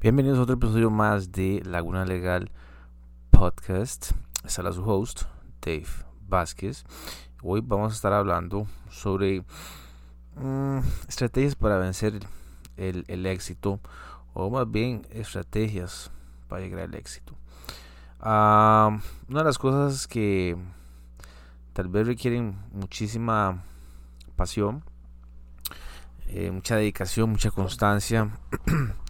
Bienvenidos a otro episodio más de Laguna Legal Podcast. Está su host, Dave Vázquez. Hoy vamos a estar hablando sobre mm, estrategias para vencer el, éxito, o más bien estrategias para llegar al éxito. Ah, una de las cosas que tal vez requieren muchísima pasión, eh, mucha dedicación, mucha constancia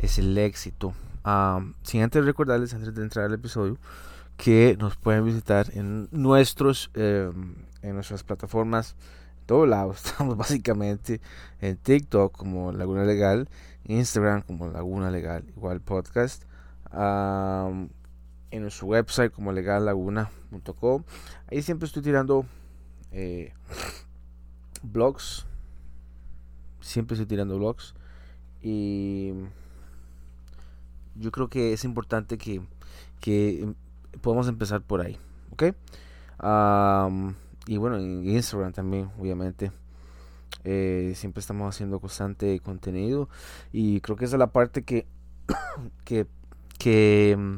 es el éxito. sin antes recordarles, antes de entrar al episodio, que nos pueden visitar en nuestros em, en nuestras plataformas todos lados estamos básicamente en TikTok como Laguna Legal Instagram como Laguna Legal igual podcast en nuestro website como legallaguna.com ahí siempre estoy tirando eh, blogs. Siempre estoy tirando blogs. Y yo creo que es importante que, que podamos empezar por ahí, ¿ok? y bueno, en Instagram también, obviamente. Eh, siempre estamos haciendo constante contenido y creo que esa es la parte que, que, que mm,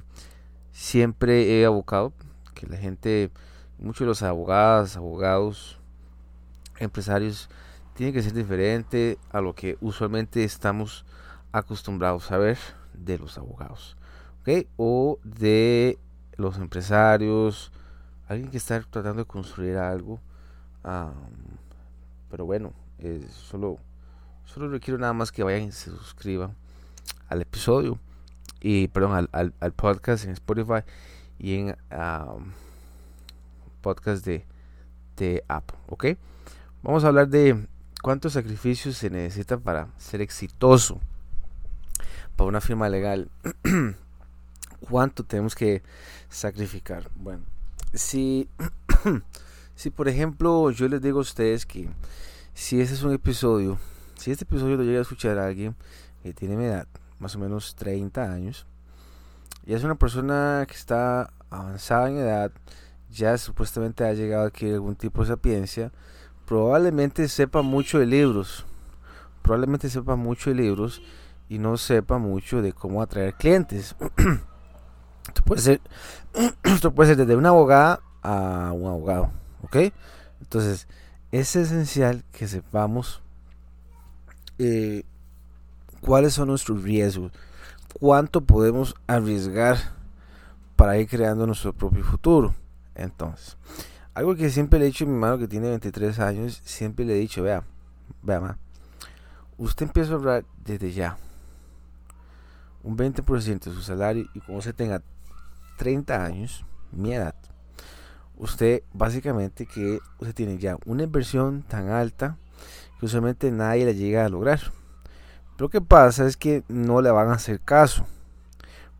siempre he abocado, que la gente, muchos de los abogados, abogados, empresarios, tiene que ser diferente a lo que usualmente estamos acostumbrados a ver de los abogados, ¿ok? O de los empresarios, alguien que está tratando de construir algo. pero bueno, solo, solo requiero nada más que vayan y se suscriban al episodio y perdón al, al, podcast en Spotify y en podcast de, de Apple, ¿ok? Vamos a hablar de cuántos sacrificios se necesitan para ser exitoso para una firma legal, ¿cuánto tenemos que sacrificar? Bueno, si, si por ejemplo yo les digo a ustedes que si este es un episodio, si este episodio lo llega a escuchar a alguien que tiene mi edad, más o menos 30 años, y es una persona que está avanzada en edad, ya supuestamente ha llegado aquí algún tipo de sapiencia, probablemente sepa mucho de libros, probablemente sepa mucho de libros y no sepa mucho de cómo atraer clientes. esto puede ser, esto puede ser desde una abogada a un abogado, ¿ok? Entonces, es esencial que sepamos eh, cuáles son nuestros riesgos, cuánto podemos arriesgar para ir creando nuestro propio futuro. Entonces, algo que siempre le he dicho a mi hermano que tiene 23 años, siempre le he dicho, vea, vea, usted empieza a hablar desde ya un 20% de su salario y cuando usted tenga 30 años, mi edad, usted básicamente que usted tiene ya una inversión tan alta que usualmente nadie le llega a lograr. Lo que pasa es que no le van a hacer caso,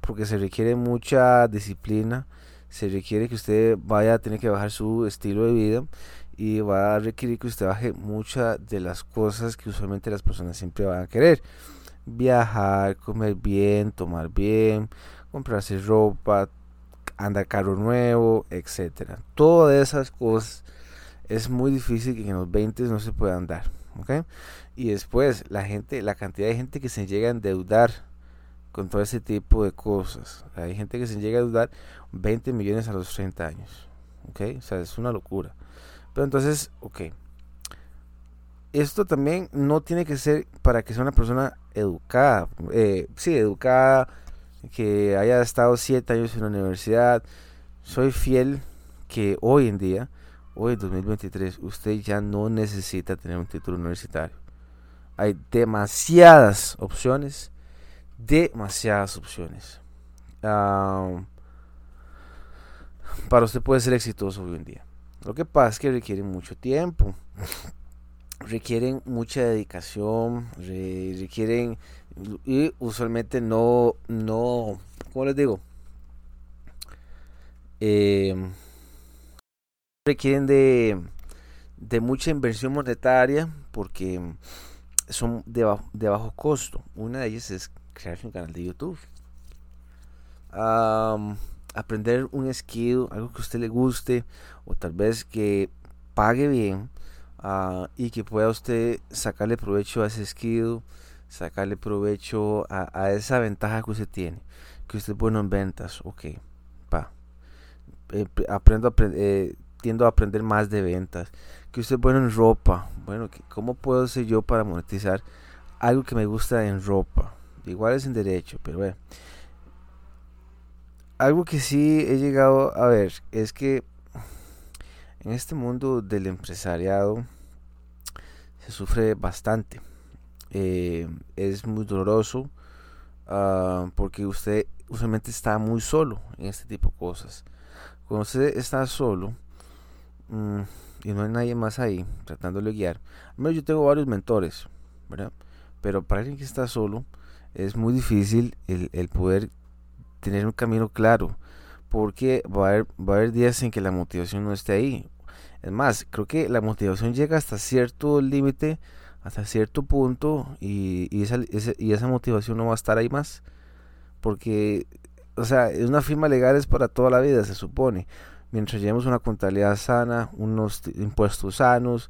porque se requiere mucha disciplina, se requiere que usted vaya a tener que bajar su estilo de vida y va a requerir que usted baje muchas de las cosas que usualmente las personas siempre van a querer viajar, comer bien, tomar bien, comprarse ropa, andar carro nuevo, etcétera. Todas esas cosas es muy difícil que en los 20 no se puedan dar. Y después la gente, la cantidad de gente que se llega a endeudar con todo ese tipo de cosas. Hay gente que se llega a endeudar 20 millones a los 30 años, ¿ok? O sea, es una locura. Pero entonces, ok. Esto también no tiene que ser para que sea una persona educada, eh, sí, educada, que haya estado siete años en la universidad. Soy fiel que hoy en día, hoy en 2023, usted ya no necesita tener un título universitario. Hay demasiadas opciones, demasiadas opciones. para usted puede ser exitoso hoy en día. Lo que pasa es que requiere mucho tiempo requieren mucha dedicación, requieren y usualmente no, no, ¿cómo les digo? Em, requieren de, de mucha inversión monetaria porque son de bajo, de bajo costo. Una de ellas es crear un canal de YouTube. aprender un skill, algo que a usted le guste o tal vez que pague bien Ah, y que pueda usted sacarle provecho a ese skill, sacarle provecho a, esa ventaja que usted tiene, que usted es bueno en ventas, ok, pa, eh, aprendo a eh, tiendo a aprender más de ventas, que usted es bueno en ropa, bueno, ¿cómo puedo ser yo para monetizar algo que me gusta en ropa? Igual es en derecho, pero bueno. Algo que sí he llegado a ver es que en este mundo del empresariado se sufre bastante. Eh, es muy doloroso ah, porque usted usualmente está muy solo en este tipo de cosas. Cuando usted está solo mm, y no hay nadie más ahí tratándole de guiar, yo tengo varios mentores, ¿verdad? Pero para alguien que está solo es muy difícil el poder tener un camino claro porque va a, haber, va a haber días en que la motivación no esté ahí. Es más, creo que la motivación llega hasta cierto límite hasta cierto punto y, y, esa, y esa motivación no va a estar ahí más. Porque, o sea, una firma legal es para toda la vida, se supone. Mientras llevemos una contabilidad sana, unos impuestos sanos,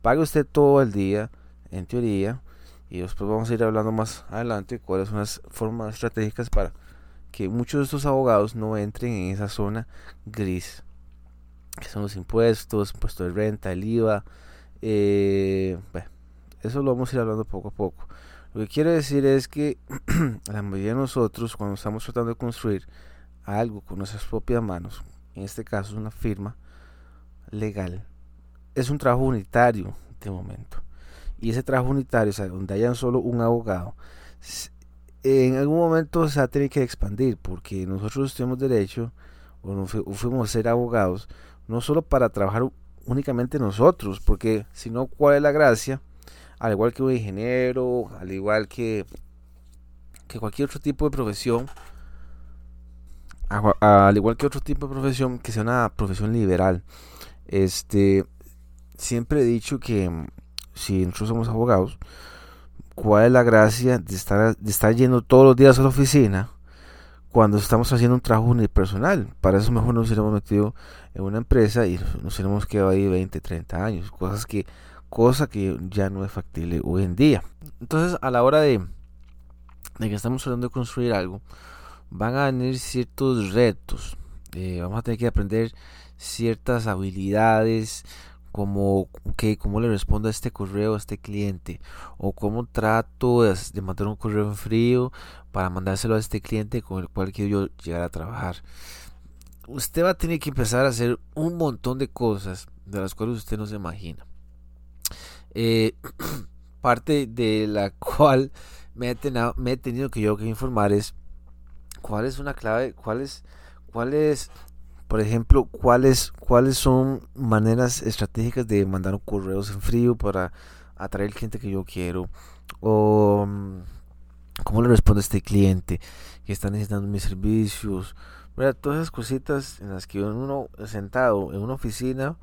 pague usted todo el día, en teoría, y después vamos a ir hablando más adelante cuáles son las formas estratégicas para que muchos de estos abogados no entren en esa zona gris, que son los impuestos, impuesto de renta, el IVA, eh, eso lo vamos a ir hablando poco a poco. Lo que quiero decir es que la mayoría de nosotros, cuando estamos tratando de construir algo con nuestras propias manos, en este caso una firma legal, es un trabajo unitario de momento. Y ese trabajo unitario, o sea, donde hayan solo un abogado, en algún momento se va a que expandir, porque nosotros tenemos derecho, o, fuimos a ser abogados, no solo para trabajar únicamente nosotros, porque si no, ¿cuál es la gracia? al igual que un ingeniero, al igual que, que cualquier otro tipo de profesión, al igual que otro tipo de profesión que sea una profesión liberal. Este, siempre he dicho que si nosotros somos abogados, ¿cuál es la gracia de estar, de estar yendo todos los días a la oficina cuando estamos haciendo un trabajo unipersonal? Para eso mejor nos hubiéramos metido en una empresa y nos hubiéramos quedado ahí 20, 30 años, cosas que cosa que ya no es factible hoy en día. Entonces, a la hora de, de que estamos tratando de construir algo, van a venir ciertos retos. Eh, vamos a tener que aprender ciertas habilidades como que cómo le respondo a este correo a este cliente o cómo trato de, de mandar un correo en frío para mandárselo a este cliente con el cual quiero yo llegar a trabajar usted va a tener que empezar a hacer un montón de cosas de las cuales usted no se imagina. Eh, parte de la cual me he, tenido, que yo que informar es cuál es una clave, cuál es, cuál es por ejemplo, cuáles, cuáles son maneras estratégicas de mandar correos en frío para atraer al cliente que yo quiero o mm, cómo le responde a este cliente que está necesitando mis servicios, todas esas cositas en las que uno sentado en una oficina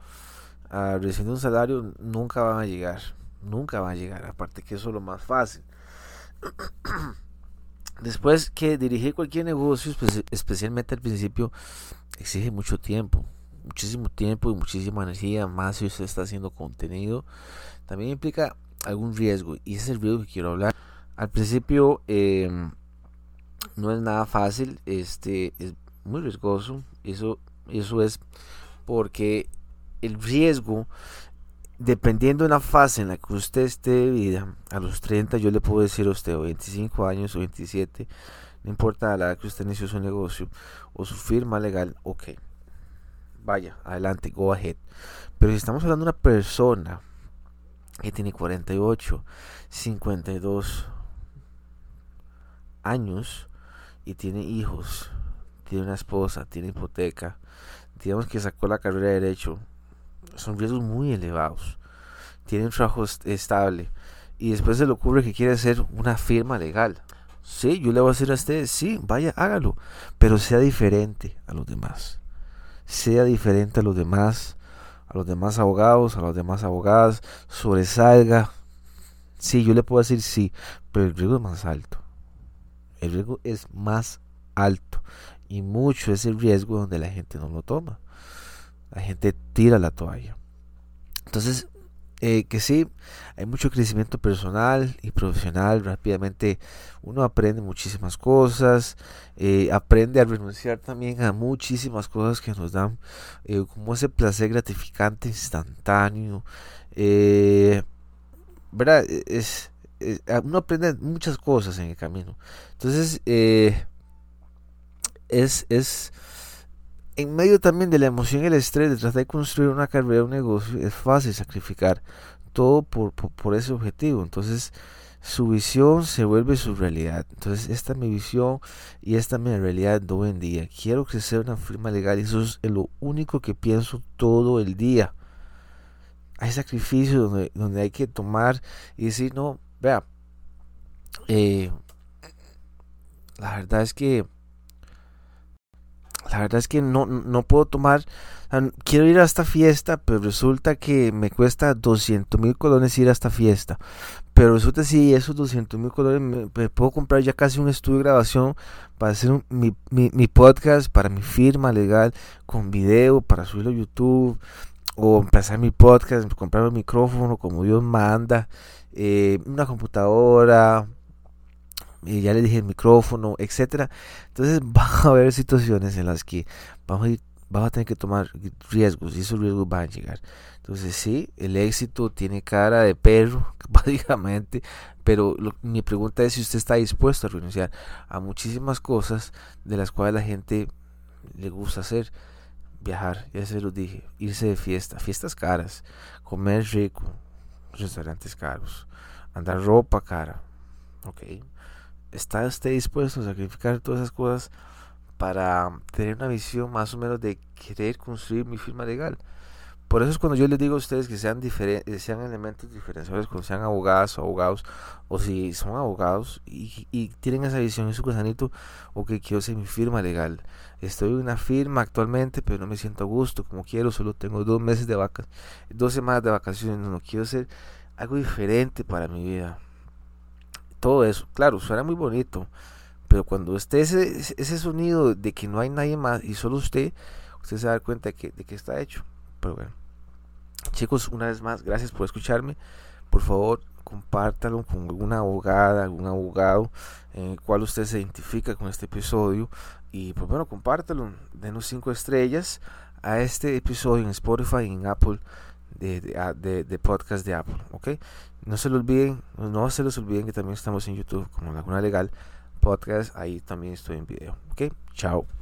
a recibiendo un salario nunca van a llegar. Nunca van a llegar. Aparte que eso es lo más fácil. Después que dirigir cualquier negocio, especialmente al principio, exige mucho tiempo. Muchísimo tiempo y muchísima energía. Más si usted está haciendo contenido. También implica algún riesgo. Y ese es el riesgo que quiero hablar. Al principio em, no es nada fácil. Este es muy riesgoso. Eso, eso es porque el riesgo, dependiendo de la fase en la que usted esté de vida, a los 30 yo le puedo decir a usted, o 25 años o 27, no importa la edad que usted inició su negocio o su firma legal, ok, vaya, adelante, go ahead. Pero si estamos hablando de una persona que tiene 48, 52 años y tiene hijos, tiene una esposa, tiene hipoteca, digamos que sacó la carrera de derecho, son riesgos muy elevados. Tiene un trabajo estable y después se le ocurre que quiere hacer una firma legal. Sí, yo le voy a decir a usted, sí, vaya, hágalo, pero sea diferente a los demás. Sea diferente a los demás, a los demás abogados, a los demás abogadas, sobresalga. Sí, yo le puedo decir sí, pero el riesgo es más alto. El riesgo es más alto y mucho es el riesgo donde la gente no lo toma la gente tira la toalla. Entonces, eh, que sí, hay mucho crecimiento personal y profesional. Rápidamente uno aprende muchísimas cosas, eh, aprende a renunciar también a muchísimas cosas que nos dan eh, como ese placer gratificante instantáneo. ¿Verdad? E, es, uno aprende muchas cosas en el camino. Entonces, es, es en medio también de la emoción y el estrés de tratar de construir una carrera, un negocio, es fácil sacrificar todo por, ese objetivo. Entonces, su visión se vuelve su realidad. Entonces, esta es mi visión y esta es mi realidad de hoy en día. Quiero crecer una firma legal y eso es lo único que pienso todo el día. Hay sacrificios donde, donde hay que tomar y decir, no, vea, eh, la verdad es que la verdad es que no, no puedo tomar, quiero ir a esta fiesta, pero resulta que me cuesta 200 mil colones ir a esta fiesta. Pero resulta si esos 200 mil colones me, puedo comprar ya casi un estudio de grabación para hacer mi, mi, podcast, para mi firma legal, con video, para subirlo a YouTube, o empezar mi podcast, comprar un micrófono como Dios manda, eh, una computadora, y ya le dije el micrófono, etcétera. Entonces van a haber situaciones en las que vamos a, tener que tomar riesgos y esos riesgos van a llegar. Entonces sí, el éxito tiene cara de perro, básicamente, pero mi pregunta es si usted está dispuesto a renunciar a muchísimas cosas de las cuales la gente le gusta hacer. Viajar, ya se lo dije, irse de fiesta, fiestas caras, comer rico, restaurantes caros, andar ropa cara, ok, ¿Está usted dispuesto a sacrificar todas esas cosas para tener una visión más o menos de querer construir mi firma legal? Por eso es cuando yo les digo a ustedes que sean, sean elementos diferenciales, cuando sean abogadas o abogados, o si son abogados y, tienen esa visión en su gusanito, o que quiero ser mi firma legal. Estoy en una firma actualmente, pero no me siento a gusto como quiero, solo tengo dos meses de vacaciones, dos semanas de vacaciones, no quiero hacer algo diferente para mi vida todo eso. Claro, suena muy bonito, pero cuando usted ese, ese sonido de que no hay nadie más y solo usted, usted se da cuenta de que, de que está hecho. Pero bueno, chicos, una vez más, gracias por escucharme. Por favor, compártalo con alguna abogada, algún abogado en el cual usted se identifica con este episodio. Y pues bueno, compártalo, denos cinco estrellas a este episodio en Spotify y en Apple de, de, podcast de Apple, ¿ok? No se lo olviden, no se les olviden que también estamos en YouTube como Laguna Legal Podcast, ahí también estoy en video, ¿ok? Chao.